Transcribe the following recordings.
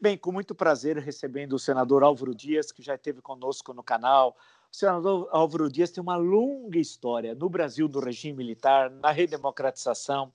Bem, com muito prazer recebendo o senador Álvaro Dias, que já esteve conosco no canal. O senador Álvaro Dias tem uma longa história no Brasil do regime militar, na redemocratização,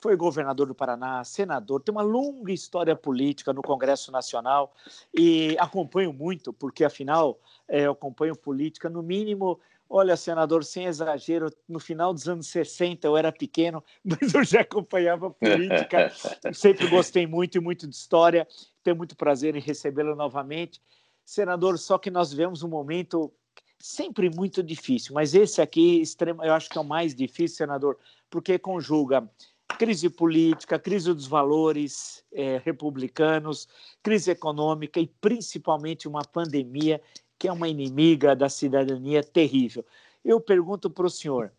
foi governador do Paraná, senador, tem uma longa história política no Congresso Nacional e acompanho muito, porque afinal é, eu acompanho política no mínimo Olha, senador, sem exagero, no final dos anos 60 eu era pequeno, mas eu já acompanhava política, sempre gostei muito e muito de história, tenho muito prazer em recebê-lo novamente. Senador, só que nós vivemos um momento sempre muito difícil, mas esse aqui, extremo, eu acho que é o mais difícil, senador, porque conjuga crise política, crise dos valores é, republicanos, crise econômica e principalmente uma pandemia que é uma inimiga da cidadania terrível. Eu pergunto para o senhor,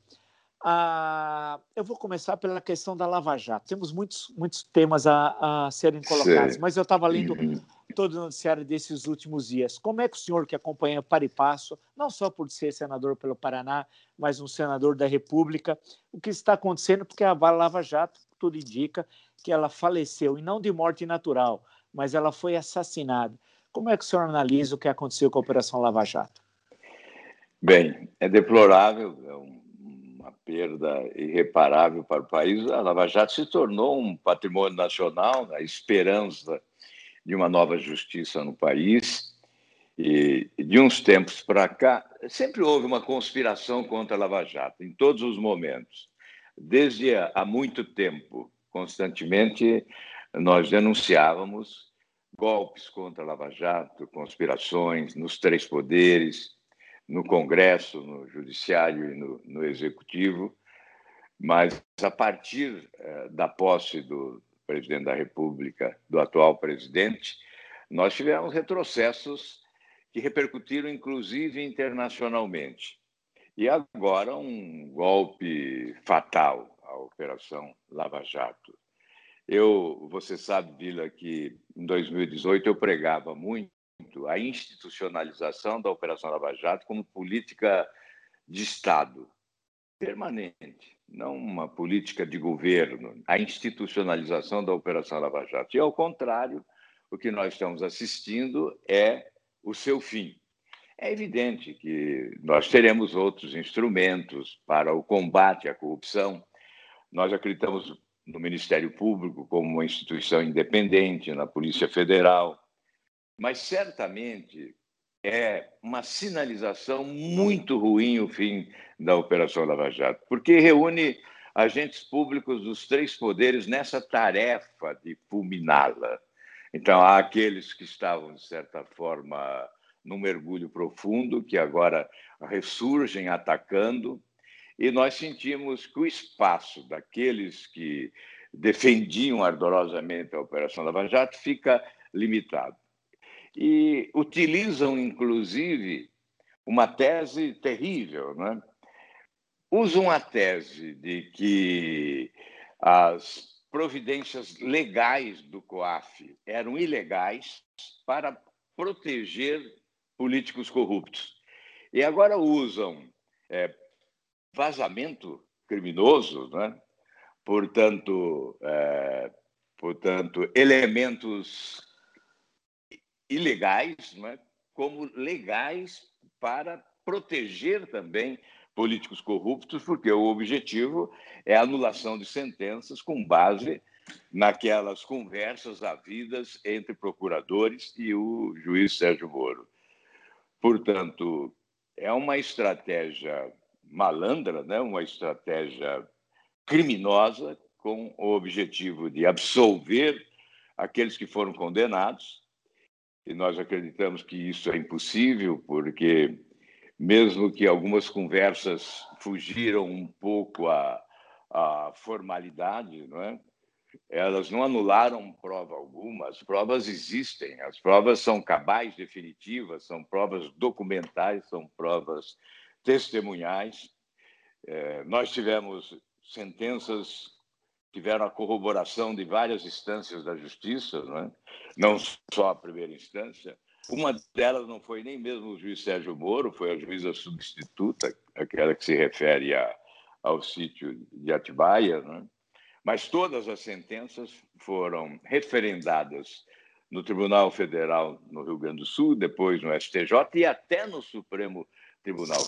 ah, eu vou começar pela questão da Lava Jato. Temos muitos, muitos temas a, a serem colocados, mas eu estava lendo uhum. todo o noticiário desses últimos dias. Como é que o senhor, que acompanha para e passo, não só por ser senador pelo Paraná, mas um senador da República, o que está acontecendo? Porque a Lava Jato, tudo indica que ela faleceu, e não de morte natural, mas ela foi assassinada. Como é que o senhor analisa o que aconteceu com a Operação Lava Jato? Bem, é deplorável, é uma perda irreparável para o país. A Lava Jato se tornou um patrimônio nacional, a esperança de uma nova justiça no país. E de uns tempos para cá, sempre houve uma conspiração contra a Lava Jato, em todos os momentos. Desde há muito tempo, constantemente, nós denunciávamos golpes contra Lava Jato, conspirações nos três poderes, no Congresso, no Judiciário e no, no Executivo, mas a partir eh, da posse do presidente da República, do atual presidente, nós tivemos retrocessos que repercutiram inclusive internacionalmente. E agora um golpe fatal à Operação Lava Jato. Eu, você sabe, Vila, que em 2018 eu pregava muito a institucionalização da Operação Lava Jato como política de Estado permanente, não uma política de governo, a institucionalização da Operação Lava Jato. E, ao contrário, o que nós estamos assistindo é o seu fim. É evidente que nós teremos outros instrumentos para o combate à corrupção. Nós acreditamos no Ministério Público como uma instituição independente, na Polícia Federal, mas certamente é uma sinalização muito ruim o fim da Operação Lava Jato, porque reúne agentes públicos dos três poderes nessa tarefa de fulminá-la. Então, há aqueles que estavam, de certa forma, num mergulho profundo, que agora ressurgem atacando, e nós sentimos que o espaço daqueles que defendiam ardorosamente a Operação Lava Jato fica limitado. E utilizam, inclusive, uma tese terrível. Né? Usam a tese de que as providências legais do COAF eram ilegais para proteger políticos corruptos. E agora usam é, vazamento criminoso, né? portanto, é, portanto, elementos ilegais, né? como legais para proteger também políticos corruptos, porque o objetivo é a anulação de sentenças com base naquelas conversas havidas entre procuradores e o juiz Sérgio Moro. Portanto, é uma estratégia malandra, né? uma estratégia criminosa com o objetivo de absolver aqueles que foram condenados. E nós acreditamos que isso é impossível, porque mesmo que algumas conversas fugiram um pouco à, à formalidade, não é? elas não anularam prova alguma, as provas existem, as provas são cabais definitivas, são provas documentais, são provas testemunhais. É, nós tivemos sentenças, tiveram a corroboração de várias instâncias da justiça, não, é? não só a primeira instância. Uma delas não foi nem mesmo o juiz Sérgio Moro, foi a juíza substituta, aquela que se refere a, ao sítio de Atibaia, é? mas todas as sentenças foram referendadas no Tribunal Federal no Rio Grande do Sul, depois no STJ e até no Supremo Tribunal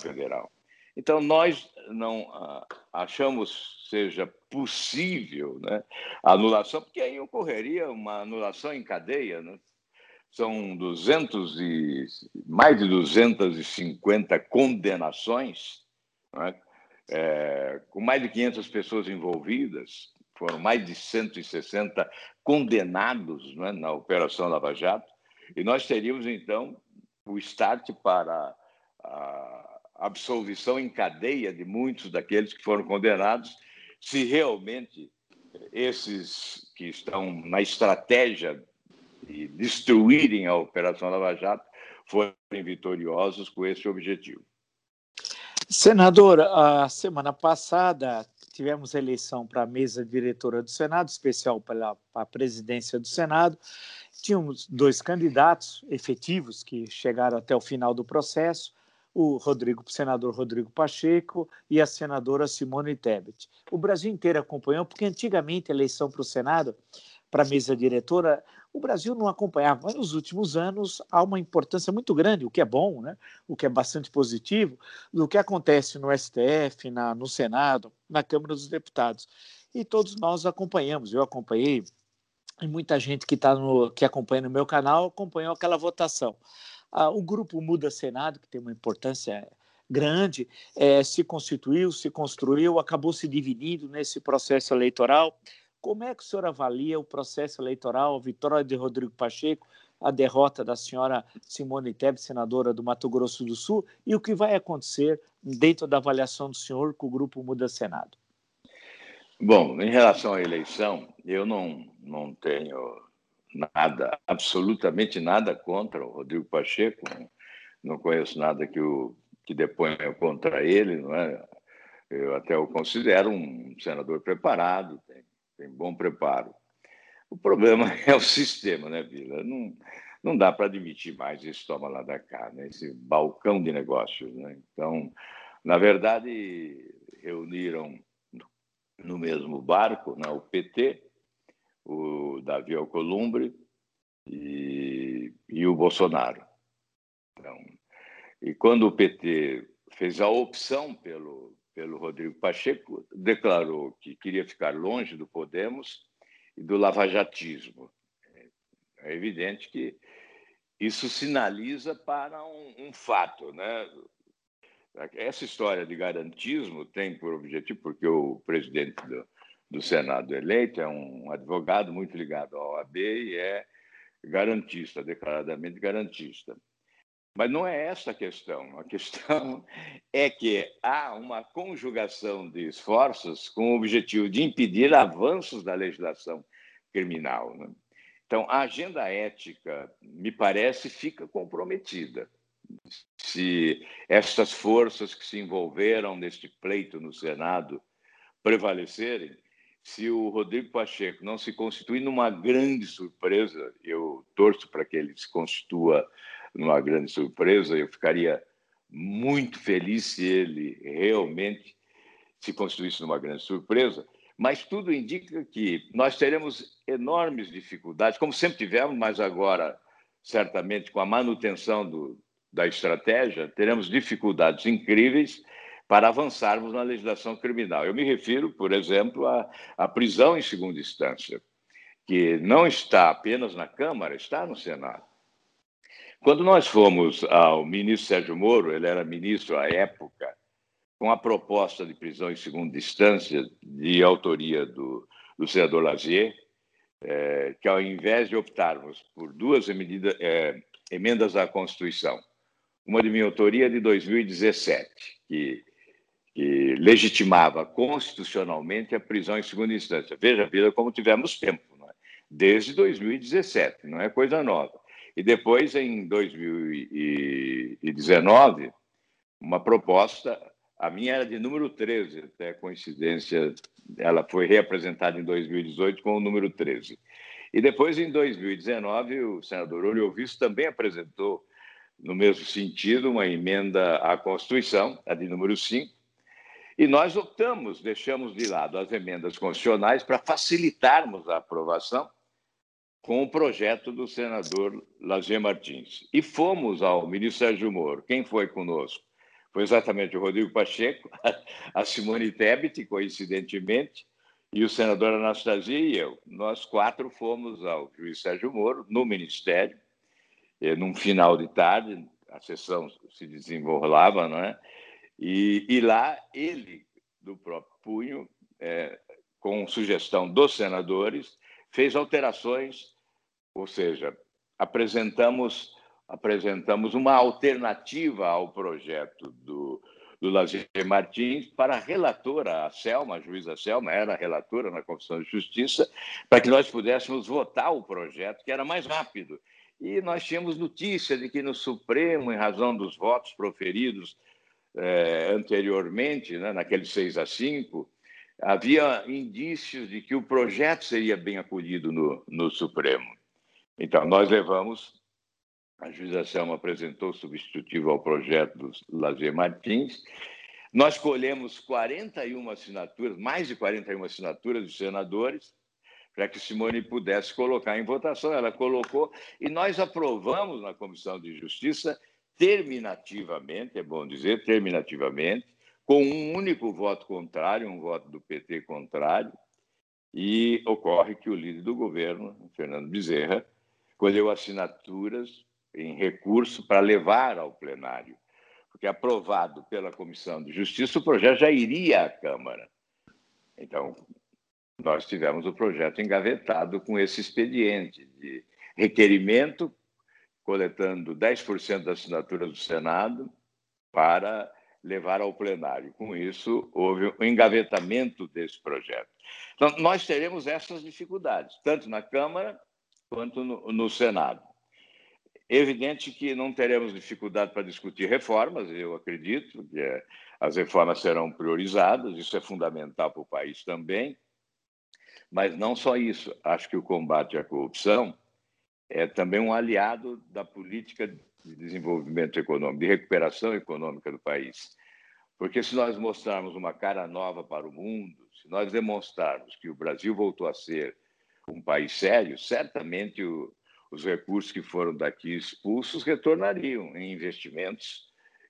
Federal. Então, nós não ah, achamos seja possível né, a anulação, porque aí ocorreria uma anulação em cadeia. Né? São 200 e, mais de 250 condenações, né? é, com mais de 500 pessoas envolvidas, foram mais de 160 condenados né, na Operação Lava Jato, e nós teríamos, então, o start para a absolvição em cadeia de muitos daqueles que foram condenados, se realmente esses que estão na estratégia de destruírem a Operação Lava Jato forem vitoriosos com esse objetivo. Senador, a semana passada tivemos eleição para a mesa diretora do Senado, especial para a presidência do Senado. Tínhamos dois candidatos efetivos que chegaram até o final do processo o Rodrigo, o senador Rodrigo Pacheco e a senadora Simone Tebet. O Brasil inteiro acompanhou, porque antigamente a eleição para o Senado, para a mesa diretora, o Brasil não acompanhava, mas nos últimos anos há uma importância muito grande, o que é bom, né? o que é bastante positivo, do que acontece no STF, na, no Senado, na Câmara dos Deputados. E todos nós acompanhamos, eu acompanhei, e muita gente que, tá no, que acompanha no meu canal acompanhou aquela votação. Ah, o grupo Muda Senado, que tem uma importância grande, é, se constituiu, se construiu, acabou se dividindo nesse processo eleitoral. Como é que o senhor avalia o processo eleitoral, a vitória de Rodrigo Pacheco, a derrota da senhora Simone Tebet, senadora do Mato Grosso do Sul, e o que vai acontecer dentro da avaliação do senhor com o grupo Muda Senado? Bom, em relação à eleição, eu não, não tenho nada, absolutamente nada contra o Rodrigo Pacheco. Não conheço nada que, o, que deponha contra ele, não é? Eu até o considero um senador preparado, tem, tem bom preparo. O problema é o sistema, né, Vila? Não, não dá para admitir mais esse toma lá da cá, né? esse balcão de negócios. Né? Então, na verdade, reuniram no mesmo barco né, o PT, o Davi Alcolumbre e, e o Bolsonaro. Então, e quando o PT fez a opção pelo, pelo Rodrigo Pacheco, declarou que queria ficar longe do Podemos e do lavajatismo. É evidente que isso sinaliza para um, um fato, né? Essa história de garantismo tem por objetivo, porque o presidente do, do Senado eleito é um advogado muito ligado ao OAB e é garantista, declaradamente garantista. Mas não é essa a questão. A questão é que há uma conjugação de esforços com o objetivo de impedir avanços da legislação criminal. Né? Então, a agenda ética, me parece, fica comprometida. Se estas forças que se envolveram neste pleito no Senado prevalecerem, se o Rodrigo Pacheco não se constituir numa grande surpresa, eu torço para que ele se constitua numa grande surpresa, eu ficaria muito feliz se ele realmente se constituísse numa grande surpresa, mas tudo indica que nós teremos enormes dificuldades, como sempre tivemos, mas agora, certamente, com a manutenção do, da estratégia, teremos dificuldades incríveis para avançarmos na legislação criminal. Eu me refiro, por exemplo, à, à prisão em segunda instância, que não está apenas na Câmara, está no Senado. Quando nós fomos ao ministro Sérgio Moro, ele era ministro à época, com a proposta de prisão em segunda instância, de autoria do, do senador Lazier, é, que ao invés de optarmos por duas medida, é, emendas à Constituição, uma de minha autoria de 2017, que que legitimava constitucionalmente a prisão em segunda instância. Veja, veja como tivemos tempo, é? desde 2017, não é coisa nova. E depois, em 2019, uma proposta, a minha era de número 13, até coincidência, ela foi reapresentada em 2018 com o número 13. E depois, em 2019, o senador Olhovisto também apresentou, no mesmo sentido, uma emenda à Constituição, a de número 5, e nós optamos, deixamos de lado as emendas constitucionais para facilitarmos a aprovação com o projeto do senador Lazier Martins. E fomos ao ministro Sérgio Moro. Quem foi conosco? Foi exatamente o Rodrigo Pacheco, a Simone Tebet, coincidentemente, e o senador Anastasia e eu. Nós quatro fomos ao juiz Sérgio Moro, no Ministério, eh, num final de tarde, a sessão se desenrolava, não é? E, e lá ele, do próprio punho, é, com sugestão dos senadores, fez alterações, ou seja, apresentamos apresentamos uma alternativa ao projeto do, do Lazier Martins para a relatora, a Selma, a juíza Selma, era relatora na Comissão de Justiça, para que nós pudéssemos votar o projeto, que era mais rápido. E nós tínhamos notícia de que no Supremo, em razão dos votos proferidos eh, anteriormente, né, naquele 6 a 5, havia indícios de que o projeto seria bem acolhido no, no Supremo. Então, nós levamos a juíza Selma apresentou substitutivo ao projeto do Lazer Martins. Nós colhemos 41 assinaturas, mais de 41 assinaturas de senadores, para que Simone pudesse colocar em votação. Ela colocou e nós aprovamos na Comissão de Justiça terminativamente, é bom dizer, terminativamente, com um único voto contrário, um voto do PT contrário, e ocorre que o líder do governo, Fernando Bezerra, colheu assinaturas em recurso para levar ao plenário, porque aprovado pela Comissão de Justiça, o projeto já iria à Câmara. Então, nós tivemos o projeto engavetado com esse expediente de requerimento, coletando 10% das assinaturas do Senado para levar ao plenário. Com isso, houve um engavetamento desse projeto. Então, nós teremos essas dificuldades, tanto na Câmara quanto no, no Senado. Evidente que não teremos dificuldade para discutir reformas, eu acredito que é, as reformas serão priorizadas, isso é fundamental para o país também. Mas não só isso, acho que o combate à corrupção é também um aliado da política de desenvolvimento econômico, de recuperação econômica do país. Porque se nós mostrarmos uma cara nova para o mundo, se nós demonstrarmos que o Brasil voltou a ser um país sério, certamente o, os recursos que foram daqui expulsos retornariam em investimentos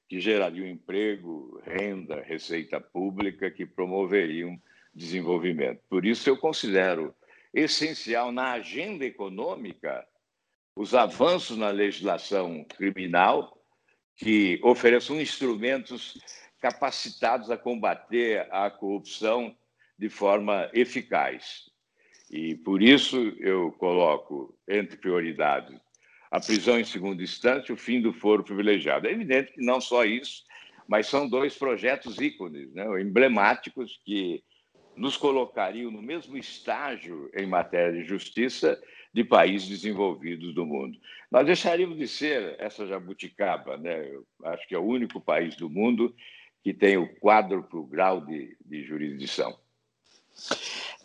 que gerariam emprego, renda, receita pública, que promoveriam desenvolvimento. Por isso, eu considero essencial na agenda econômica os avanços na legislação criminal que ofereçam instrumentos capacitados a combater a corrupção de forma eficaz. E por isso eu coloco entre prioridades a prisão em segunda instância o fim do foro privilegiado. É evidente que não só isso, mas são dois projetos ícones, né, emblemáticos, que nos colocariam no mesmo estágio em matéria de justiça de países desenvolvidos do mundo. Nós deixaríamos de ser essa jabuticaba, né? Eu acho que é o único país do mundo que tem o quádruplo grau de, de jurisdição.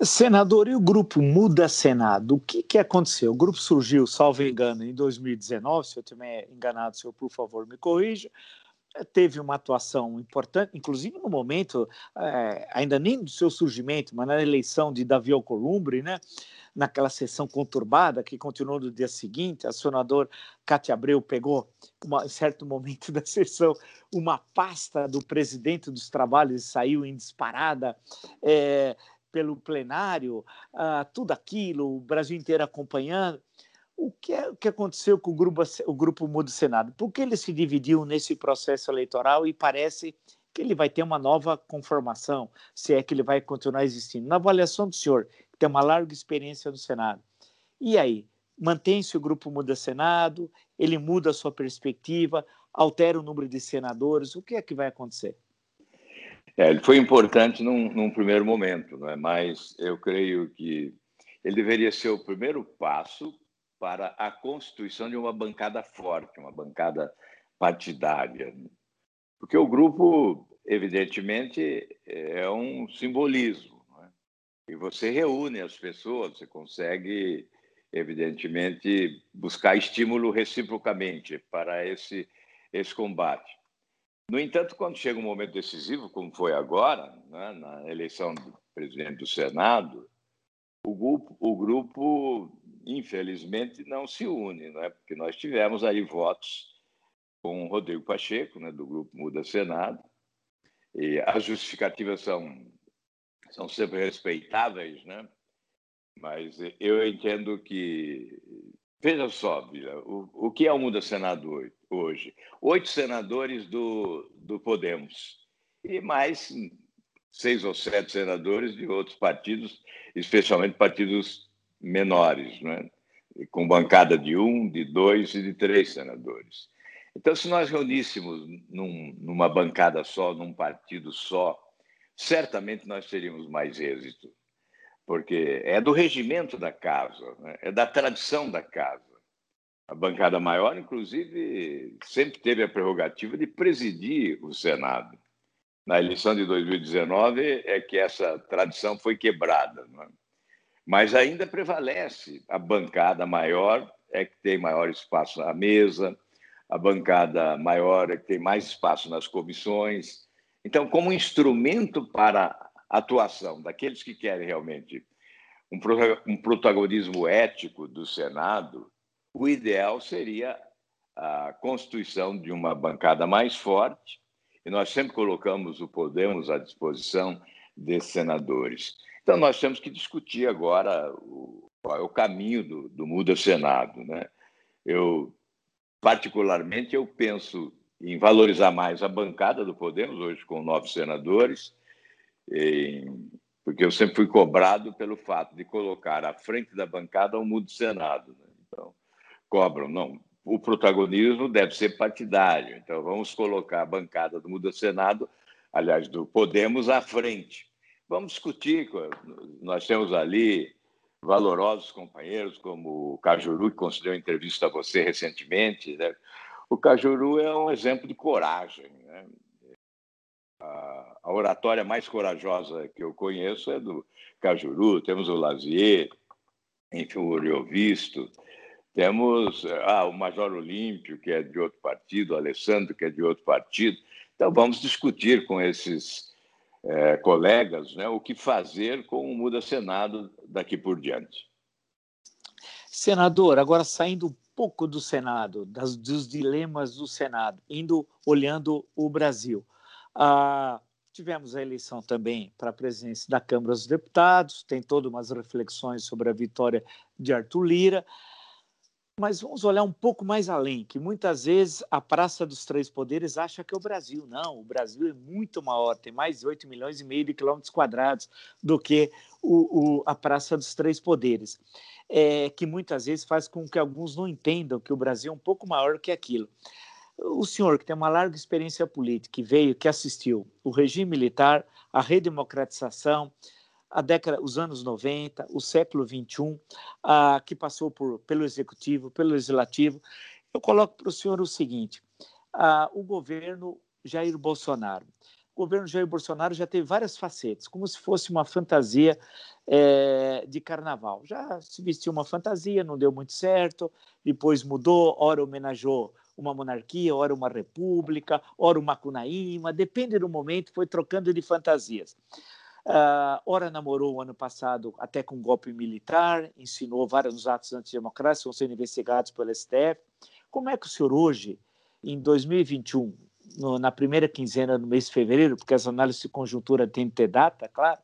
Senador, e o grupo Muda Senado? O que, que aconteceu? O grupo surgiu, salvo engano, em 2019. Se eu estiver enganado, senhor, por favor, me corrija. É, teve uma atuação importante, inclusive no momento, é, ainda nem do seu surgimento, mas na eleição de Davi Alcolumbre, né? naquela sessão conturbada que continuou no dia seguinte, a senadora Cátia Abreu pegou, em certo momento da sessão, uma pasta do presidente dos trabalhos e saiu em disparada. É, pelo plenário, uh, tudo aquilo, o Brasil inteiro acompanhando. O que, é, o que aconteceu com o grupo, o grupo Mudo Senado? Por que ele se dividiu nesse processo eleitoral e parece que ele vai ter uma nova conformação, se é que ele vai continuar existindo? Na avaliação do senhor, que tem uma larga experiência no Senado, e aí? Mantém-se o grupo Muda Senado? Ele muda a sua perspectiva? Altera o número de senadores? O que é que vai acontecer? É, ele foi importante num, num primeiro momento, é? mas eu creio que ele deveria ser o primeiro passo para a constituição de uma bancada forte, uma bancada partidária. Porque o grupo, evidentemente, é um simbolismo. É? E você reúne as pessoas, você consegue, evidentemente, buscar estímulo reciprocamente para esse, esse combate. No entanto, quando chega um momento decisivo, como foi agora, né, na eleição do presidente do Senado, o grupo, o grupo infelizmente, não se une, não é? porque nós tivemos aí votos com o Rodrigo Pacheco, né, do Grupo Muda Senado, e as justificativas são, são sempre respeitáveis, né? mas eu entendo que. Veja só, Vila, o, o que é o Muda Senado hoje? Oito senadores do, do Podemos e mais seis ou sete senadores de outros partidos, especialmente partidos menores, né? com bancada de um, de dois e de três senadores. Então, se nós reuníssemos num, numa bancada só, num partido só, certamente nós teríamos mais êxito, porque é do regimento da casa, né? é da tradição da casa. A bancada maior, inclusive, sempre teve a prerrogativa de presidir o Senado. Na eleição de 2019 é que essa tradição foi quebrada. É? Mas ainda prevalece a bancada maior, é que tem maior espaço na mesa, a bancada maior é que tem mais espaço nas comissões. Então, como instrumento para a atuação daqueles que querem realmente um protagonismo ético do Senado, o ideal seria a constituição de uma bancada mais forte, e nós sempre colocamos o Podemos à disposição desses senadores. Então, nós temos que discutir agora o, qual é o caminho do, do Muda Senado. Né? Eu Particularmente, eu penso em valorizar mais a bancada do Podemos, hoje com nove senadores, em, porque eu sempre fui cobrado pelo fato de colocar à frente da bancada um mudo Senado. Né? Então, cobram, não, o protagonismo deve ser partidário, então vamos colocar a bancada do Muda Senado, aliás, do Podemos, à frente. Vamos discutir, nós temos ali valorosos companheiros, como o Cajuru, que concedeu entrevista a você recentemente. Né? O Cajuru é um exemplo de coragem. Né? A, oratória mais corajosa que eu conheço é do Cajuru. Temos o Lazier, enfim, o Oriovisto. Temos ah, o Major Olímpio, que é de outro partido, o Alessandro, que é de outro partido. Então, vamos discutir com esses é, colegas né, o que fazer com o Muda Senado daqui por diante. Senador, agora saindo um pouco do Senado, das, dos dilemas do Senado, indo olhando o Brasil. Ah, tivemos a eleição também para a presidência da Câmara dos Deputados, tem todas umas reflexões sobre a vitória de Arthur Lira. Mas vamos olhar um pouco mais além, que muitas vezes a Praça dos Três Poderes acha que é o Brasil. Não, o Brasil é muito maior, tem mais de 8 milhões e meio de quilômetros quadrados do que o, o, a Praça dos Três Poderes, é, que muitas vezes faz com que alguns não entendam que o Brasil é um pouco maior que aquilo. O senhor, que tem uma larga experiência política, que veio, que assistiu o regime militar, a redemocratização, a década, os anos 90, o século 21, ah, que passou por, pelo executivo, pelo legislativo. Eu coloco para o senhor o seguinte: o governo Jair Bolsonaro. O governo Jair Bolsonaro já teve várias facetas, como se fosse uma fantasia é, de carnaval. Já se vestiu uma fantasia, não deu muito certo, depois mudou, ora homenageou uma monarquia, ora uma república, ora uma cunaíma, depende do momento, foi trocando de fantasias. Uh, ora namorou o ano passado até com um golpe militar, ensinou vários atos antidemocráticos, vão sendo investigados pelo STF. Como é que o senhor hoje, em 2021, no, na primeira quinzena do mês de fevereiro, porque as análises de conjuntura têm que ter data, claro,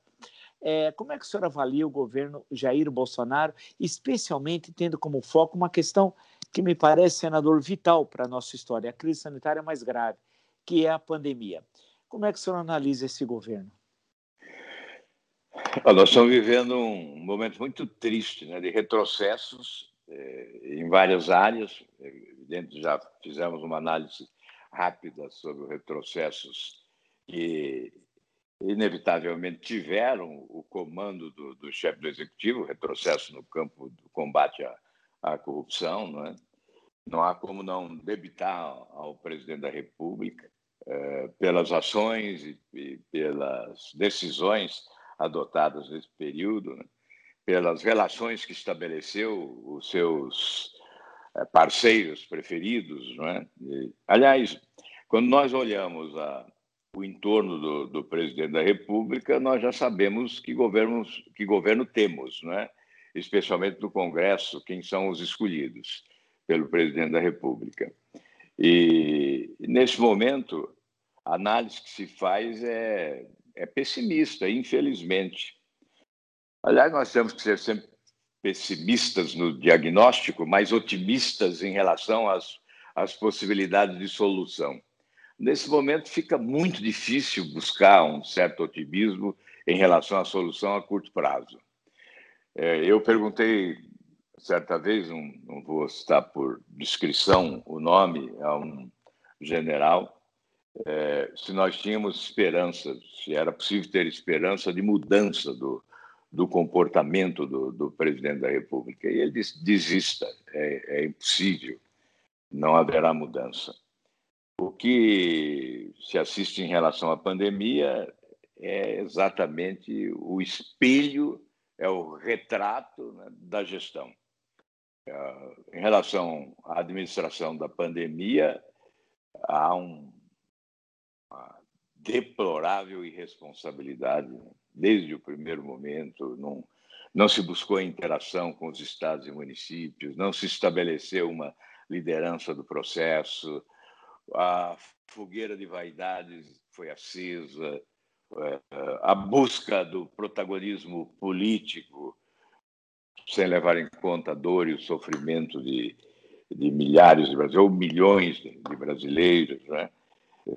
é, como é que o senhor avalia o governo Jair Bolsonaro, especialmente tendo como foco uma questão que me parece, senador, vital para a nossa história, a crise sanitária mais grave, que é a pandemia. Como é que o senhor analisa esse governo? Nós estamos vivendo um momento muito triste né, de retrocessos eh, em várias áreas. Evidente, já fizemos uma análise rápida sobre os retrocessos que inevitavelmente tiveram o comando do, do chefe do executivo, retrocesso no campo do combate à, à corrupção. Não, é? não há como não debitar ao presidente da República eh, pelas ações e, e pelas decisões adotadas nesse período, né? pelas relações que estabeleceu os seus eh, parceiros preferidos. Não é? E, aliás, quando nós olhamos a, o entorno do, do, presidente da República, nós já sabemos que, governos, que governo temos. Não é? especialmente no Congresso, quem são os escolhidos pelo presidente da República. E, nesse momento, a análise que se faz é, é pessimista, infelizmente. Aliás, nós temos que ser sempre pessimistas no diagnóstico, mas otimistas em relação às, às possibilidades de solução. Nesse momento, fica muito difícil buscar um certo otimismo em relação à solução a curto prazo. É, eu perguntei certa vez, não, não vou citar por descrição o nome, a um general, é, se nós tínhamos esperança, se era possível ter esperança de mudança do, do comportamento do, do presidente da República. E ele disse: desista, é, é impossível, não haverá mudança. O que se assiste em relação à pandemia é exatamente o espelho, é o retrato né, da gestão. É, em relação à administração da pandemia, há um, deplorável irresponsabilidade né, desde o primeiro momento. Não, não se buscou interação com os estados e municípios, não se estabeleceu uma liderança do processo, a fogueira de vaidades foi acesa, é, a busca do protagonismo político, sem levar em conta a dor e o sofrimento de, de milhares de brasileiros, ou milhões de brasileiros, né?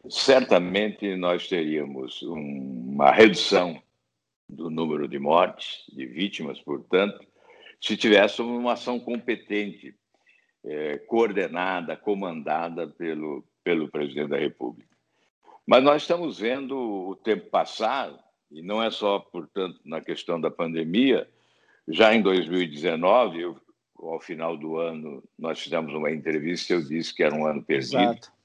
Certamente nós teríamos uma redução do número de mortes, de vítimas, portanto, se tivéssemos uma ação competente, é, coordenada, comandada pelo, pelo presidente da República. Mas nós estamos vendo o tempo passar, e não é só, portanto, na questão da pandemia. Já em 2019, eu, ao final do ano, nós fizemos uma entrevista eu disse que era um ano perdido. Exato.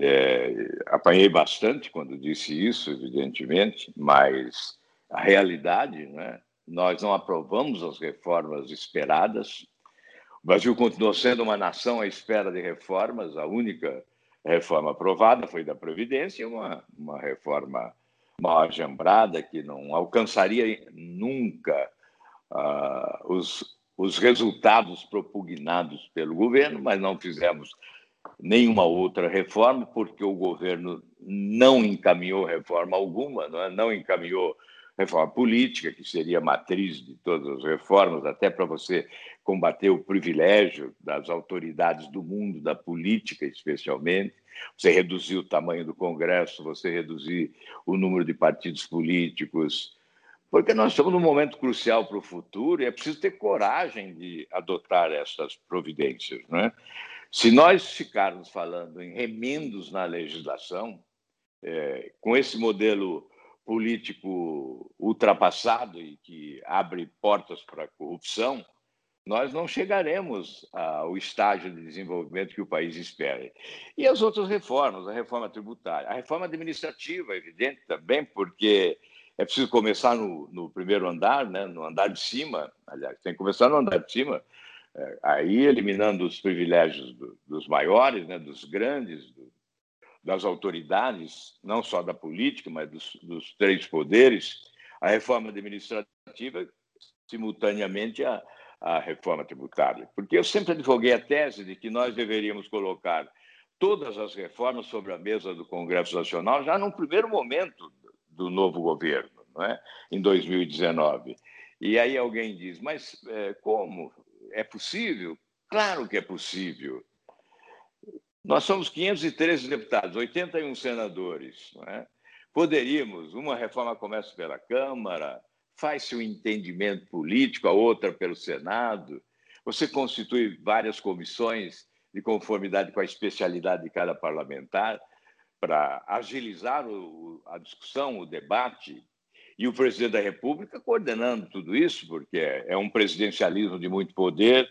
É, apanhei bastante quando disse isso, evidentemente, mas a realidade, né? nós não aprovamos as reformas esperadas. O Brasil continuou sendo uma nação à espera de reformas, a única reforma aprovada foi da Previdência, uma, uma reforma mal ajambrada que não alcançaria nunca uh, os, os resultados propugnados pelo governo, mas não fizemos nenhuma outra reforma, porque o governo não encaminhou reforma alguma, não, é? não encaminhou reforma política, que seria a matriz de todas as reformas, até para você combater o privilégio das autoridades do mundo, da política especialmente, você reduzir o tamanho do Congresso, você reduzir o número de partidos políticos, porque nós estamos num momento crucial para o futuro e é preciso ter coragem de adotar essas providências. Não é? Se nós ficarmos falando em remendos na legislação, é, com esse modelo político ultrapassado e que abre portas para a corrupção, nós não chegaremos ao estágio de desenvolvimento que o país espera. E as outras reformas, a reforma tributária, a reforma administrativa, evidente também, porque é preciso começar no, no primeiro andar, né, no andar de cima, aliás, tem que começar no andar de cima, é, aí eliminando os privilégios do, dos maiores, né, dos grandes, do, das autoridades, não só da política, mas dos, dos três poderes, a reforma administrativa, simultaneamente a reforma tributária. Porque eu sempre advoguei a tese de que nós deveríamos colocar todas as reformas sobre a mesa do Congresso Nacional já num primeiro momento do novo governo, não é? em 2019. E aí alguém diz, mas é, como? É possível? Claro que é possível. Nós somos 513 deputados, 81 senadores. É? Poderíamos, uma reforma começa pela Câmara, faz-se um entendimento político, a outra pelo Senado, você constitui várias comissões de conformidade com a especialidade de cada parlamentar para agilizar o, a discussão, o debate, e o presidente da República coordenando tudo isso, porque é um presidencialismo de muito poder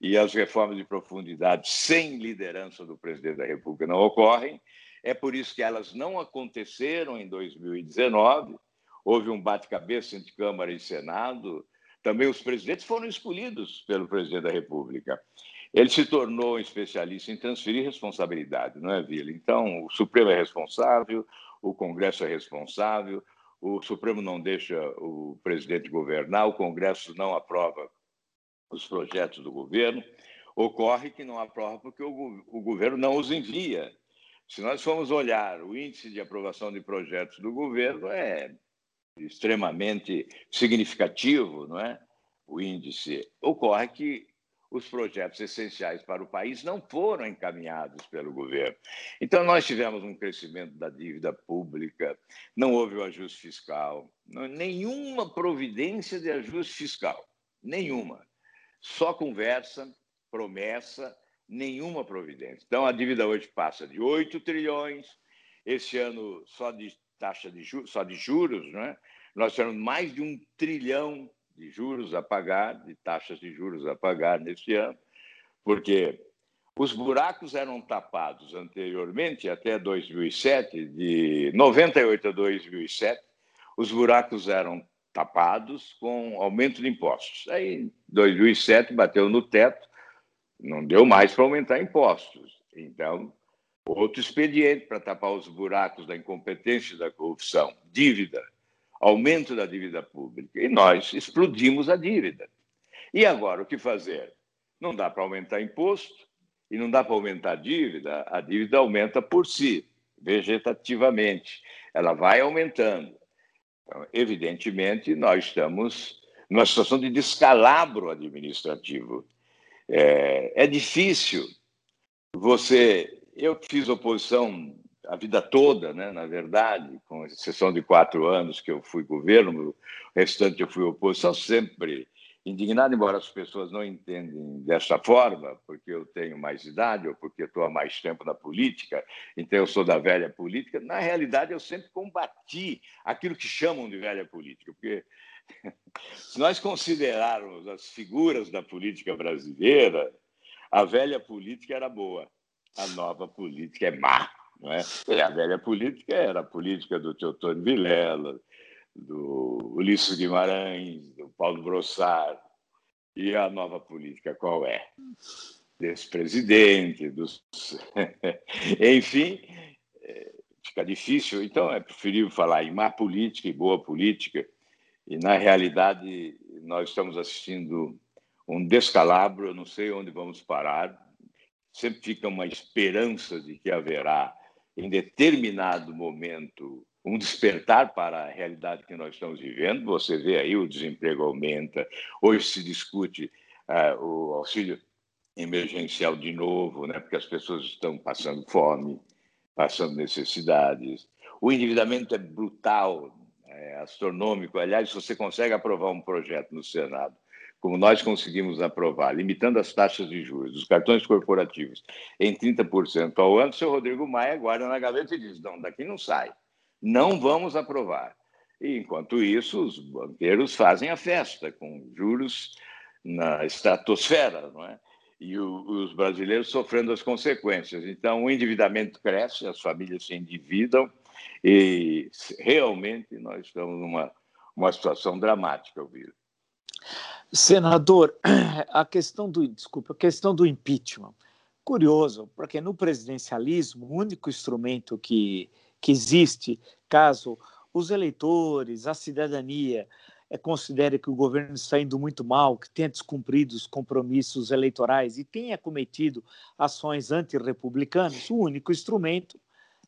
e as reformas de profundidade sem liderança do presidente da República não ocorrem. É por isso que elas não aconteceram em 2019. Houve um bate-cabeça entre Câmara e Senado. Também os presidentes foram escolhidos pelo presidente da República. Ele se tornou um especialista em transferir responsabilidade, não é, Vila? Então, o Supremo é responsável, o Congresso é responsável, o Supremo não deixa o presidente governar, o Congresso não aprova os projetos do governo. Ocorre que não aprova porque o, o governo não os envia. Se nós formos olhar o índice de aprovação de projetos do governo, é extremamente significativo, não é? O índice. Ocorre que os projetos essenciais para o país não foram encaminhados pelo governo. Então, nós tivemos um crescimento da dívida pública, não houve o ajuste fiscal, nenhuma providência de ajuste fiscal, nenhuma. Só conversa, promessa, nenhuma providência. Então, a dívida hoje passa de 8 trilhões, esse ano só de taxa de juros, só de juros, né? nós temos mais de um trilhão de juros a pagar, de taxas de juros a pagar neste ano, porque os buracos eram tapados anteriormente, até 2007, de 98 a 2007, os buracos eram tapados com aumento de impostos. Aí, em 2007, bateu no teto, não deu mais para aumentar impostos. Então, outro expediente para tapar os buracos da incompetência e da corrupção, dívida aumento da dívida pública. E nós explodimos a dívida. E agora, o que fazer? Não dá para aumentar imposto e não dá para aumentar a dívida, a dívida aumenta por si, vegetativamente. Ela vai aumentando. Então, evidentemente, nós estamos numa situação de descalabro administrativo. É, é difícil você. Eu fiz oposição a vida toda, né, na verdade, com exceção de quatro anos que eu fui governo, o restante eu fui oposição, sempre indignado, embora as pessoas não entendem dessa forma, porque eu tenho mais idade ou porque estou há mais tempo na política, então eu sou da velha política. Na realidade, eu sempre combati aquilo que chamam de velha política, porque se nós considerarmos as figuras da política brasileira, a velha política era boa, a nova política é má. Não é? E a velha política era a política do Teotônio Vilela, do Ulisses Guimarães, do Paulo Brossard. E a nova política qual é? Desse presidente, dos... enfim, é, fica difícil. Então, é preferível falar em má política e boa política. E, na realidade, nós estamos assistindo um descalabro, eu não sei onde vamos parar. Sempre fica uma esperança de que haverá em determinado momento, um despertar para a realidade que nós estamos vivendo. Você vê aí o desemprego aumenta, hoje se discute uh, o auxílio emergencial de novo, né, porque as pessoas estão passando fome, passando necessidades. O endividamento é brutal, é astronômico. Aliás, você consegue aprovar um projeto no Senado como nós conseguimos aprovar, limitando as taxas de juros dos cartões corporativos em 30% ao ano, o senhor Rodrigo Maia guarda na gaveta e diz: não, daqui não sai, não vamos aprovar. E, enquanto isso, os banqueiros fazem a festa com juros na estratosfera, não é? E o, os brasileiros sofrendo as consequências. Então, o endividamento cresce, as famílias se endividam e realmente nós estamos numa uma situação dramática, Elvira. Senador, a questão do desculpa, a questão do impeachment. Curioso, porque no presidencialismo, o único instrumento que, que existe, caso os eleitores, a cidadania, é, considere que o governo está indo muito mal, que tenha descumprido os compromissos eleitorais e tenha cometido ações antirrepublicanas, o único instrumento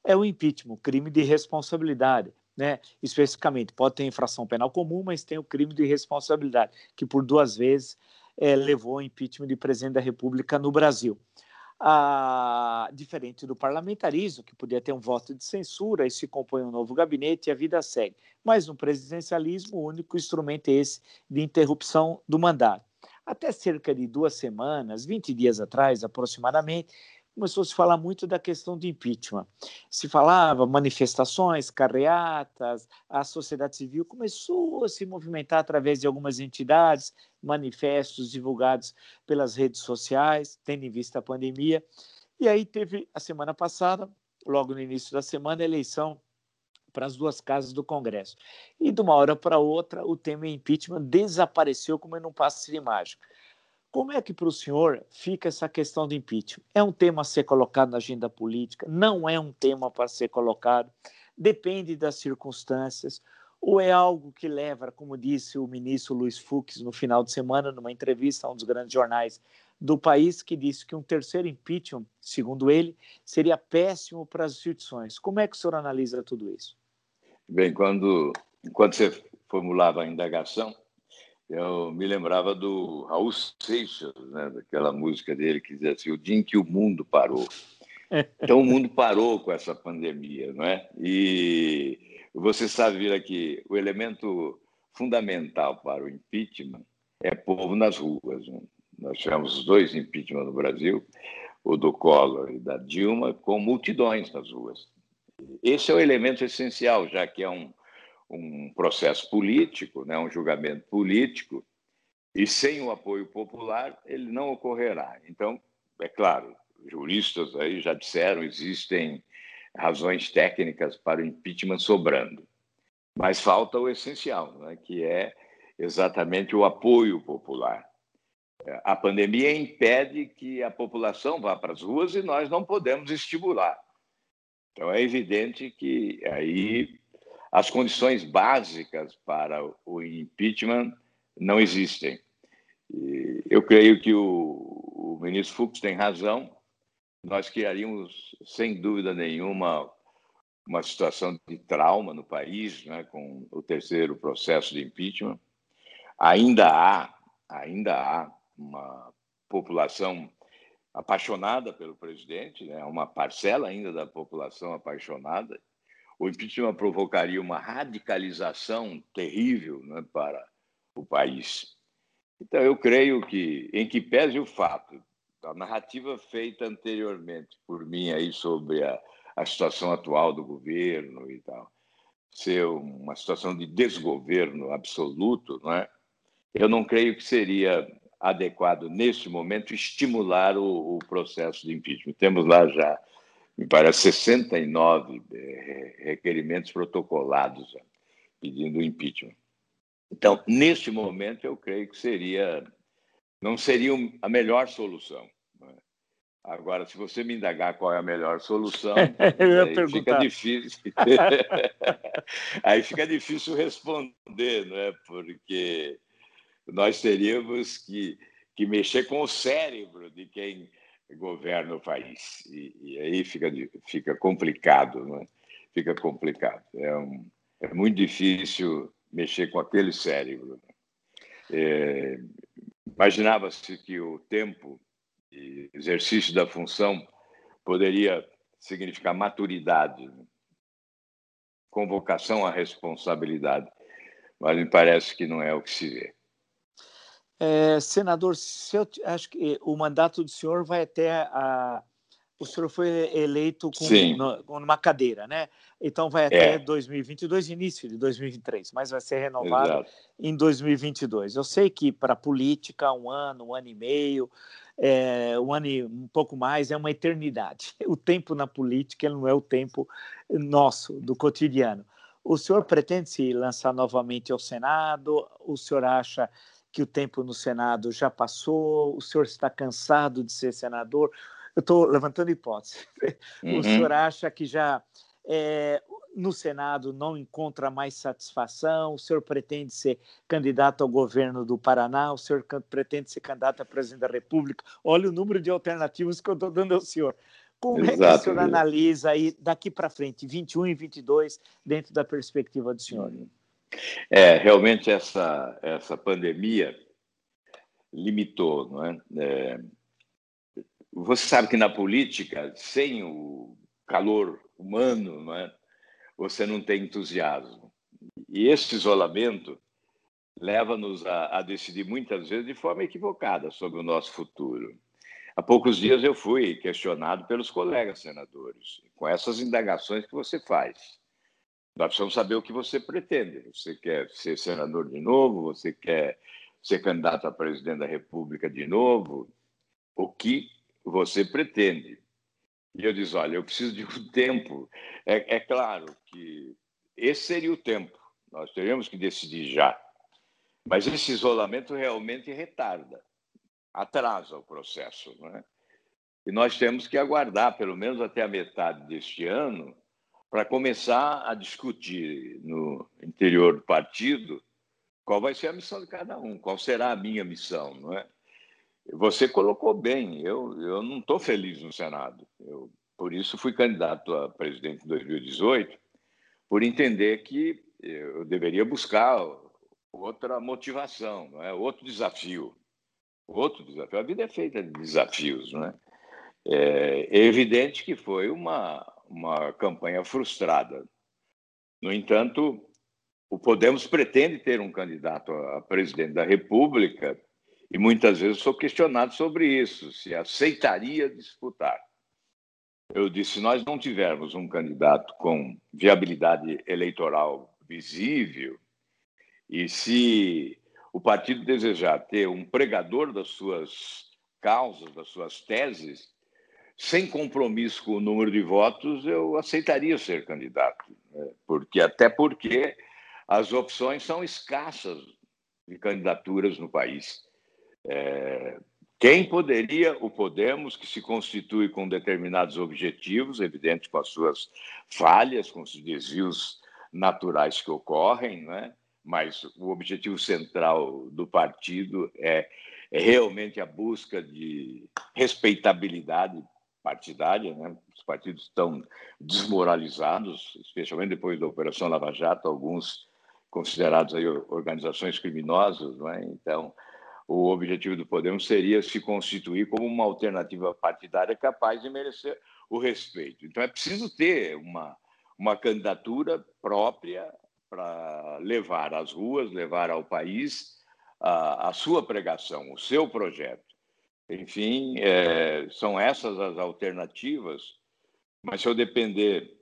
é o impeachment, crime de responsabilidade né, especificamente. Pode ter infração penal comum, mas tem o crime de responsabilidade, que por duas vezes é, levou ao impeachment de presidente da República no Brasil. Ah, diferente do parlamentarismo, que podia ter um voto de censura e se compõe um novo gabinete e a vida segue. Mas no presidencialismo, o único instrumento é esse de interrupção do mandato. Até cerca de duas semanas, 20 dias atrás aproximadamente, começou a se falar muito da questão do impeachment. Se falava manifestações, carreatas, a sociedade civil começou a se movimentar através de algumas entidades, manifestos divulgados pelas redes sociais, tendo em vista a pandemia. E aí teve a semana passada, logo no início da semana, a eleição para as duas casas do Congresso. E de uma hora para outra, o tema impeachment desapareceu como num passe de mágica. Como é que para o senhor fica essa questão do impeachment? É um tema a ser colocado na agenda política? Não é um tema para ser colocado? Depende das circunstâncias. Ou é algo que leva, como disse o ministro Luiz Fux no final de semana, numa entrevista a um dos grandes jornais do país, que disse que um terceiro impeachment, segundo ele, seria péssimo para as instituições. Como é que o senhor analisa tudo isso? Bem, quando, enquanto você formulava a indagação, eu me lembrava do Raul Seixas, né, daquela música dele que dizia assim, o dia em que o mundo parou. Então o mundo parou com essa pandemia, não é? E você sabe, Vira, que o elemento fundamental para o impeachment é povo nas ruas. Né? Nós tivemos dois impeachment no Brasil, o do Collor e da Dilma, com multidões nas ruas. Esse é o elemento essencial, já que é um, um processo político, né, um julgamento político, e sem o apoio popular ele não ocorrerá. Então, é claro, juristas aí já disseram, existem razões técnicas para o impeachment sobrando. Mas falta o essencial, né, que é exatamente o apoio popular. A pandemia impede que a população vá para as ruas e nós não podemos estimular. Então, é evidente que aí as condições básicas para o impeachment não existem. E eu creio que o, o ministro Fux tem razão. Nós criaríamos, sem dúvida nenhuma, uma situação de trauma no país, né, com o terceiro processo de impeachment. Ainda há, ainda há uma população apaixonada pelo presidente, né, uma parcela ainda da população apaixonada, o impeachment provocaria uma radicalização terrível né, para o país. Então, eu creio que, em que pese o fato, a narrativa feita anteriormente por mim aí sobre a, a situação atual do governo e tal, ser uma situação de desgoverno absoluto, não é? eu não creio que seria adequado, neste momento, estimular o, o processo de impeachment. Temos lá já me parece, 69 eh, requerimentos protocolados pedindo impeachment. Então, neste momento, eu creio que seria não seria a melhor solução. Né? Agora, se você me indagar qual é a melhor solução, aí fica difícil. aí fica difícil responder, né? porque nós teríamos que, que mexer com o cérebro de quem governa o país. E, e aí fica, fica complicado, né? fica complicado. É, um, é muito difícil mexer com aquele cérebro. É, Imaginava-se que o tempo de exercício da função poderia significar maturidade, convocação à responsabilidade, mas me parece que não é o que se vê. É, senador, eu, acho que o mandato do senhor vai até a. O senhor foi eleito com uma cadeira, né? Então vai até é. 2022, início de 2023, mas vai ser renovado Exato. em 2022. Eu sei que para a política, um ano, um ano e meio, é, um ano e um pouco mais é uma eternidade. O tempo na política não é o tempo nosso, do cotidiano. O senhor pretende se lançar novamente ao Senado? O senhor acha que o tempo no Senado já passou, o senhor está cansado de ser senador. Eu estou levantando hipótese. Uhum. O senhor acha que já é, no Senado não encontra mais satisfação? O senhor pretende ser candidato ao governo do Paraná? O senhor pretende ser candidato a presidente da República? Olha o número de alternativas que eu estou dando ao senhor. Como Exato, é que o senhor analisa aí daqui para frente, 21 e 22, dentro da perspectiva do senhor? Uhum. É, realmente essa, essa pandemia limitou, não é? é? Você sabe que na política, sem o calor humano, não é? você não tem entusiasmo. E esse isolamento leva-nos a, a, decidir muitas vezes de forma equivocada sobre o nosso futuro. Há poucos dias eu fui questionado pelos colegas senadores com essas indagações que você faz. Nós precisamos saber o que você pretende. Você quer ser senador de novo? Você quer ser candidato a presidente da República de novo? O que você pretende? E eu disse: olha, eu preciso de um tempo. É, é claro que esse seria o tempo. Nós teríamos que decidir já. Mas esse isolamento realmente retarda, atrasa o processo. Não é? E nós temos que aguardar, pelo menos até a metade deste ano, para começar a discutir no interior do partido qual vai ser a missão de cada um, qual será a minha missão, não é? Você colocou bem, eu, eu não estou feliz no Senado. Eu, por isso fui candidato a presidente em 2018, por entender que eu deveria buscar outra motivação, não é? outro desafio. Outro desafio. A vida é feita de desafios. Não é? é evidente que foi uma, uma campanha frustrada. No entanto, o Podemos pretende ter um candidato a presidente da República e muitas vezes sou questionado sobre isso, se aceitaria disputar. Eu disse, se nós não tivermos um candidato com viabilidade eleitoral visível e se o partido desejar ter um pregador das suas causas, das suas teses, sem compromisso com o número de votos, eu aceitaria ser candidato, né? porque até porque as opções são escassas de candidaturas no país. É, quem poderia, o Podemos, que se constitui com determinados objetivos, evidente com as suas falhas, com os desvios naturais que ocorrem, né? mas o objetivo central do partido é, é realmente a busca de respeitabilidade partidária. Né? Os partidos estão desmoralizados, especialmente depois da Operação Lava Jato, alguns considerados aí organizações criminosas. Né? Então, o objetivo do Podemos seria se constituir como uma alternativa partidária capaz de merecer o respeito. Então, é preciso ter uma, uma candidatura própria para levar às ruas, levar ao país a, a sua pregação, o seu projeto. Enfim, é, são essas as alternativas, mas se eu depender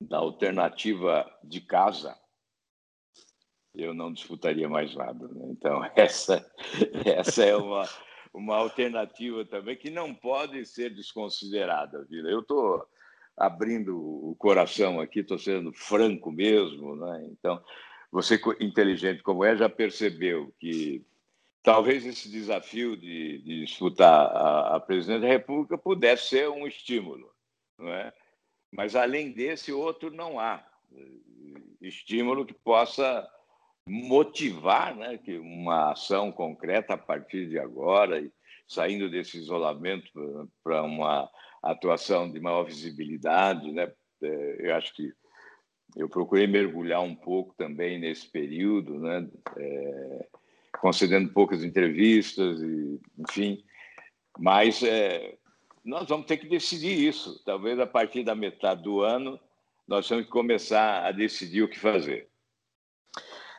da alternativa de casa, eu não disputaria mais nada. Né? Então, essa, essa é uma, uma alternativa também que não pode ser desconsiderada. Viu? Eu estou abrindo o coração aqui, estou sendo franco mesmo. Né? Então, você, inteligente como é, já percebeu que talvez esse desafio de, de disputar a, a presidência da República pudesse ser um estímulo. Não é? Mas, além desse, outro não há estímulo que possa motivar né, que uma ação concreta a partir de agora, saindo desse isolamento para uma atuação de maior visibilidade. Né? É, eu acho que eu procurei mergulhar um pouco também nesse período, né? É, concedendo poucas entrevistas, e, enfim. Mas é, nós vamos ter que decidir isso. Talvez a partir da metade do ano nós temos que começar a decidir o que fazer.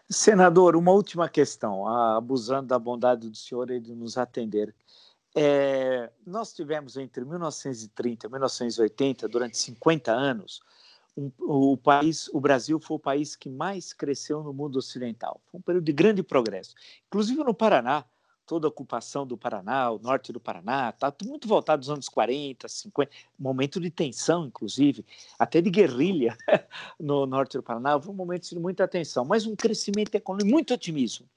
Senador, uma última questão, abusando da bondade do senhor e de nos atender. É, nós tivemos entre 1930 e 1980, durante 50 anos, um, o país, o Brasil foi o país que mais cresceu no mundo ocidental. Foi um período de grande progresso. Inclusive no Paraná, toda a ocupação do Paraná, o norte do Paraná, está muito voltado dos anos 40, 50, momento de tensão, inclusive, até de guerrilha no norte do Paraná, foi um momento de muita tensão, mas um crescimento econômico, muito otimismo.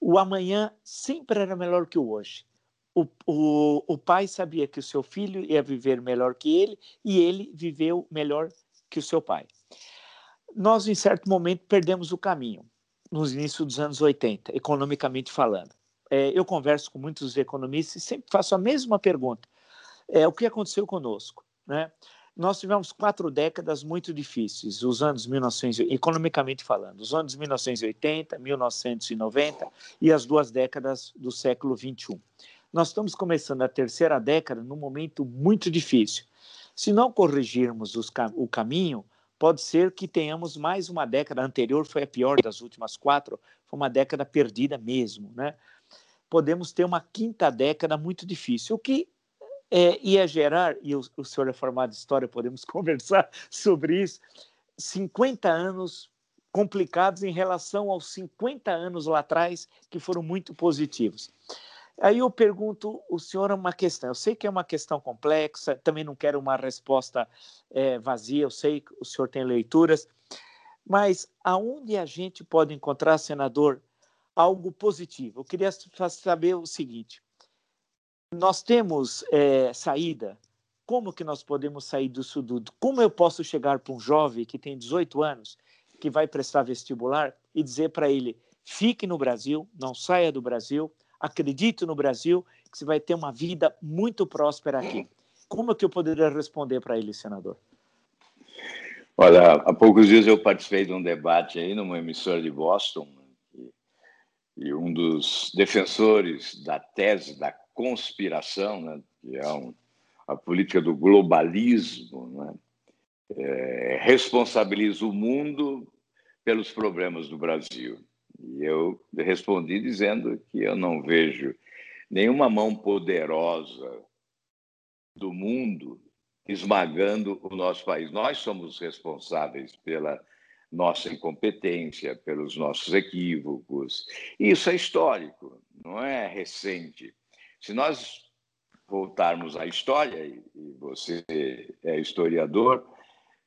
O amanhã sempre era melhor que o hoje. O, o, o pai sabia que o seu filho ia viver melhor que ele e ele viveu melhor que o seu pai. Nós, em certo momento, perdemos o caminho, nos inícios dos anos 80, economicamente falando é, eu converso com muitos economistas e sempre faço a mesma pergunta: é, o que aconteceu conosco? Né? Nós tivemos quatro décadas muito difíceis, os anos 1900, economicamente falando, os anos 1980, 1990 e as duas décadas do século 21. Nós estamos começando a terceira década num momento muito difícil. Se não corrigirmos os, o caminho, pode ser que tenhamos mais uma década anterior, foi a pior das últimas quatro, foi uma década perdida mesmo, né? podemos ter uma quinta década muito difícil, o que é, ia gerar, e o, o senhor é formado em história, podemos conversar sobre isso, 50 anos complicados em relação aos 50 anos lá atrás, que foram muito positivos. Aí eu pergunto o senhor uma questão. Eu sei que é uma questão complexa, também não quero uma resposta é, vazia, eu sei que o senhor tem leituras, mas aonde a gente pode encontrar, senador, algo positivo. Eu queria saber o seguinte: nós temos é, saída como que nós podemos sair disso tudo? Como eu posso chegar para um jovem que tem 18 anos, que vai prestar vestibular, e dizer para ele: fique no Brasil, não saia do Brasil, acredite no Brasil, que você vai ter uma vida muito próspera aqui. Como que eu poderia responder para ele, senador? Olha, há poucos dias eu participei de um debate aí numa emissora de Boston e um dos defensores da tese da conspiração, né, que é um, a política do globalismo, né, é, responsabiliza o mundo pelos problemas do Brasil. E eu respondi dizendo que eu não vejo nenhuma mão poderosa do mundo esmagando o nosso país. Nós somos responsáveis pela nossa incompetência, pelos nossos equívocos. Isso é histórico, não é recente. Se nós voltarmos à história, e você é historiador,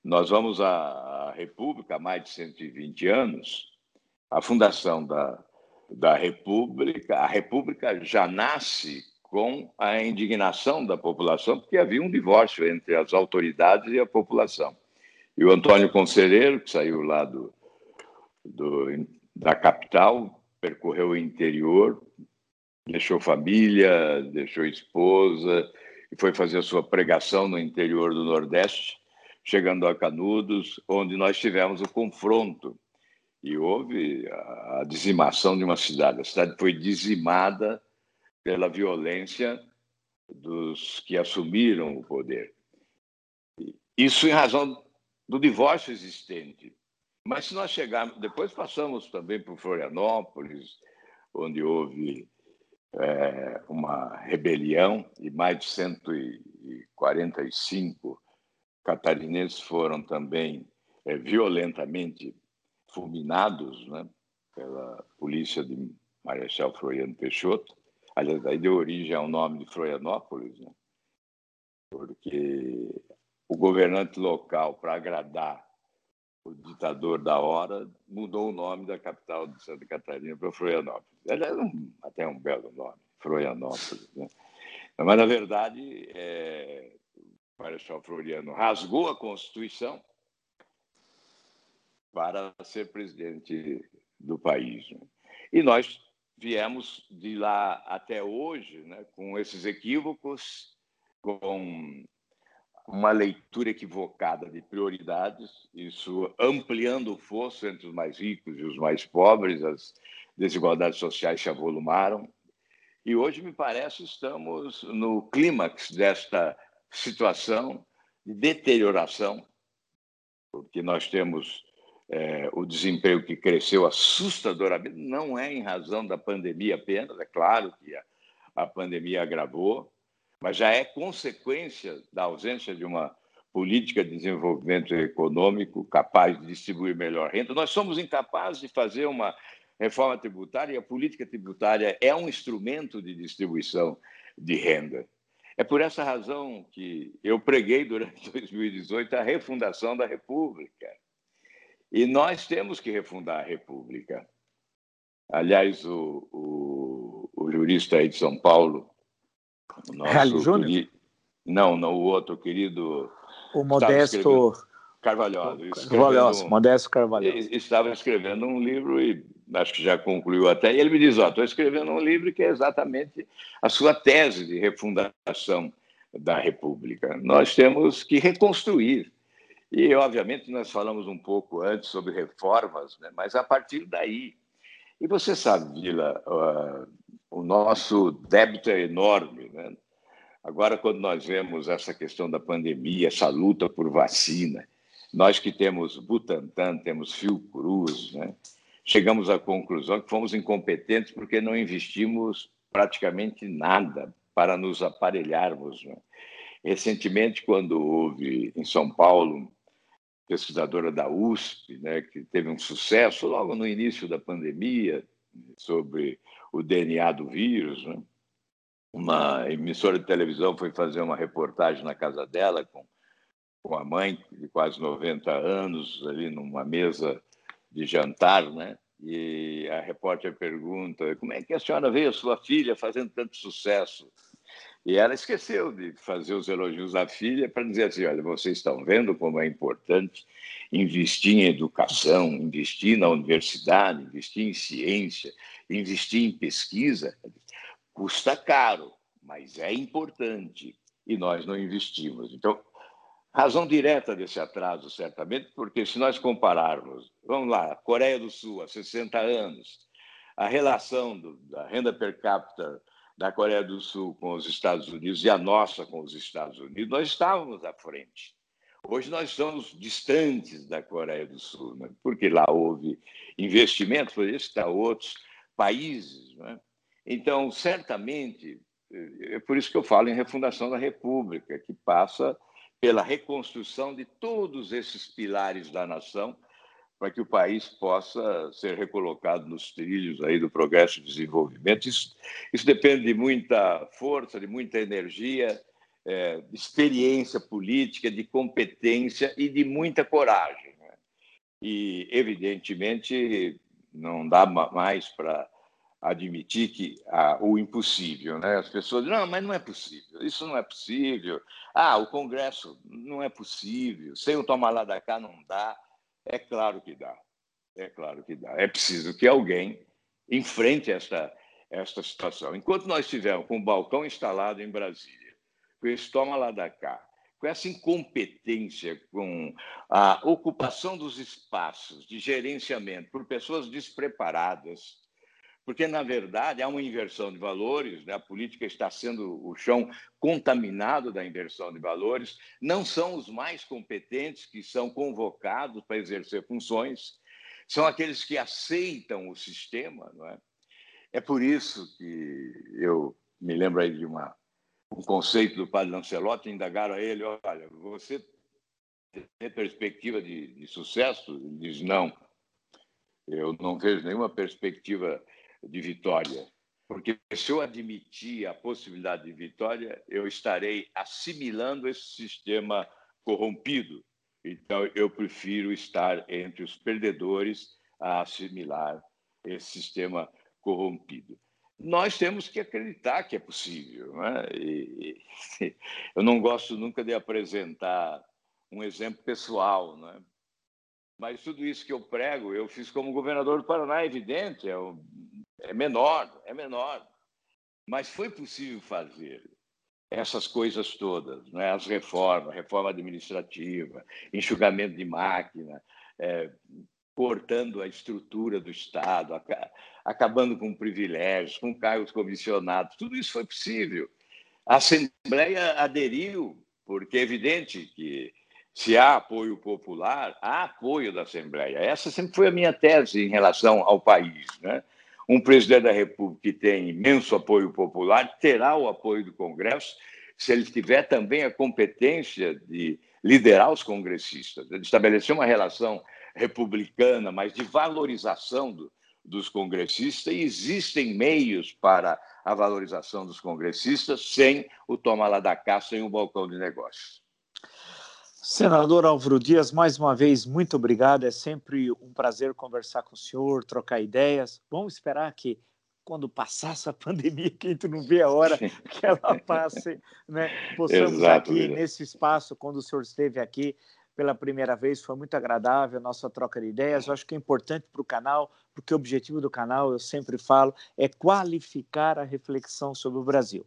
nós vamos à República há mais de 120 anos, a fundação da, da República, a República já nasce com a indignação da população, porque havia um divórcio entre as autoridades e a população. E o Antônio Conselheiro, que saiu lá do, do, da capital, percorreu o interior, deixou família, deixou esposa e foi fazer a sua pregação no interior do Nordeste, chegando a Canudos, onde nós tivemos o confronto e houve a dizimação de uma cidade. A cidade foi dizimada pela violência dos que assumiram o poder. Isso em razão do divórcio existente. Mas se nós chegarmos, depois passamos também por Florianópolis, onde houve é, uma rebelião e mais de 145 catarinenses foram também é, violentamente fulminados né, pela polícia de Marechal Floriano Peixoto. Aliás, aí deu origem ao nome de Florianópolis, né, porque o governante local, para agradar o ditador da hora, mudou o nome da capital de Santa Catarina para Florianópolis. Aliás, um, até um belo nome, Florianópolis. Né? Mas, na verdade, é, o Marechal Floriano rasgou a Constituição para ser presidente do país. Né? E nós viemos de lá até hoje né, com esses equívocos, com uma leitura equivocada de prioridades, isso ampliando o fosso entre os mais ricos e os mais pobres, as desigualdades sociais se avolumaram. E hoje, me parece, estamos no clímax desta situação de deterioração, porque nós temos é, o desemprego que cresceu assustadoramente, não é em razão da pandemia apenas, é claro que a, a pandemia agravou, mas já é consequência da ausência de uma política de desenvolvimento econômico capaz de distribuir melhor renda. Nós somos incapazes de fazer uma reforma tributária e a política tributária é um instrumento de distribuição de renda. É por essa razão que eu preguei durante 2018 a refundação da República. E nós temos que refundar a República. Aliás, o, o, o jurista aí de São Paulo, nosso Júnior? Não, não, o outro querido. O Modesto. Carvalhosa. Carvalhosa, Modesto Carvalhosa. Estava escrevendo um livro e acho que já concluiu até, e ele me diz: Ó, estou escrevendo um livro que é exatamente a sua tese de refundação da República. Nós temos que reconstruir e, obviamente, nós falamos um pouco antes sobre reformas, né? mas a partir daí. E você sabe, Vila, uh, o nosso débito é enorme. Né? Agora, quando nós vemos essa questão da pandemia, essa luta por vacina, nós que temos Butantan, temos Fiocruz, né? chegamos à conclusão que fomos incompetentes porque não investimos praticamente nada para nos aparelharmos. Né? Recentemente, quando houve em São Paulo pesquisadora da USP, né, que teve um sucesso logo no início da pandemia sobre o DNA do vírus. Né? Uma emissora de televisão foi fazer uma reportagem na casa dela com, com a mãe de quase 90 anos ali numa mesa de jantar, né? E a repórter pergunta: como é que a senhora vê a sua filha fazendo tanto sucesso? E ela esqueceu de fazer os elogios à filha para dizer assim: olha, vocês estão vendo como é importante investir em educação, investir na universidade, investir em ciência, investir em pesquisa. Custa caro, mas é importante e nós não investimos. Então, razão direta desse atraso, certamente, porque se nós compararmos, vamos lá, Coreia do Sul, há 60 anos, a relação do, da renda per capita da Coreia do Sul com os Estados Unidos e a nossa com os Estados Unidos, nós estávamos à frente. Hoje nós estamos distantes da Coreia do Sul, né? porque lá houve investimento, por isso está outros países. Né? Então, certamente, é por isso que eu falo em refundação da República, que passa pela reconstrução de todos esses pilares da nação para que o país possa ser recolocado nos trilhos aí do progresso e desenvolvimento. Isso, isso depende de muita força, de muita energia, é, de experiência política, de competência e de muita coragem. Né? E, evidentemente, não dá mais para admitir que ah, o impossível, né? As pessoas dizem, não, mas não é possível, isso não é possível. Ah, o Congresso não é possível, sem o tomar lá da cá não dá. É claro que dá. É claro que dá. É preciso que alguém enfrente esta, esta situação. Enquanto nós estivermos com o balcão instalado em Brasília, com esse toma lá da cá, com essa incompetência, com a ocupação dos espaços de gerenciamento por pessoas despreparadas, porque, na verdade, há uma inversão de valores, né? a política está sendo o chão contaminado da inversão de valores, não são os mais competentes que são convocados para exercer funções, são aqueles que aceitam o sistema. Não é? é por isso que eu me lembro aí de uma, um conceito do padre Lancelotti, indagaram a ele, olha, você tem perspectiva de, de sucesso? Ele diz, não, eu não vejo nenhuma perspectiva de vitória. Porque se eu admitir a possibilidade de vitória, eu estarei assimilando esse sistema corrompido. Então, eu prefiro estar entre os perdedores a assimilar esse sistema corrompido. Nós temos que acreditar que é possível. Né? E, eu não gosto nunca de apresentar um exemplo pessoal, né? mas tudo isso que eu prego, eu fiz como governador do Paraná, é evidente, é é menor, é menor. Mas foi possível fazer essas coisas todas, né? as reformas, reforma administrativa, enxugamento de máquina, é, cortando a estrutura do Estado, acabando com privilégios, com cargos comissionados, tudo isso foi possível. A Assembleia aderiu, porque é evidente que se há apoio popular, há apoio da Assembleia. Essa sempre foi a minha tese em relação ao país. Né? Um presidente da República que tem imenso apoio popular terá o apoio do Congresso se ele tiver também a competência de liderar os congressistas, de estabelecer uma relação republicana, mas de valorização do, dos congressistas, e existem meios para a valorização dos congressistas sem o toma lá da cá, sem o balcão de negócios. Senador Álvaro Dias, mais uma vez, muito obrigado. É sempre um prazer conversar com o senhor, trocar ideias. Vamos esperar que, quando passar essa pandemia, que a gente não vê a hora que ela passe, né? possamos Exato, aqui, nesse espaço, quando o senhor esteve aqui pela primeira vez, foi muito agradável a nossa troca de ideias. Eu acho que é importante para o canal, porque o objetivo do canal, eu sempre falo, é qualificar a reflexão sobre o Brasil.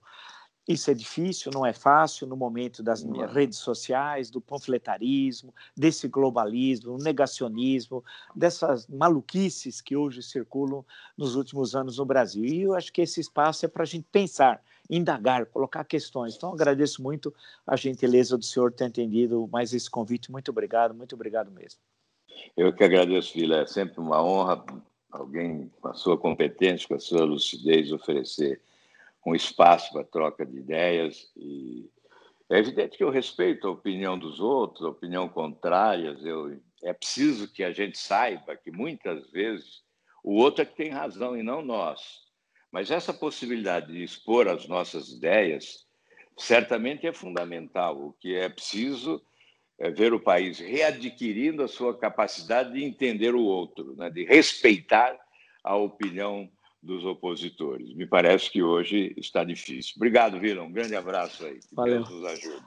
Isso é difícil, não é fácil no momento das é. redes sociais, do panfletarismo, desse globalismo, negacionismo, dessas maluquices que hoje circulam nos últimos anos no Brasil. E eu acho que esse espaço é para a gente pensar, indagar, colocar questões. Então, agradeço muito a gentileza do senhor ter entendido mais esse convite. Muito obrigado, muito obrigado mesmo. Eu que agradeço, Vila. É sempre uma honra alguém com a sua competência, com a sua lucidez oferecer um espaço para troca de ideias e é evidente que eu respeito a opinião dos outros, a opinião contrária. Eu, é preciso que a gente saiba que muitas vezes o outro é que tem razão e não nós. Mas essa possibilidade de expor as nossas ideias certamente é fundamental. O que é preciso é ver o país readquirindo a sua capacidade de entender o outro, né? de respeitar a opinião dos opositores. Me parece que hoje está difícil. Obrigado, Vila. Um grande abraço aí. Que Valeu. Deus nos ajude.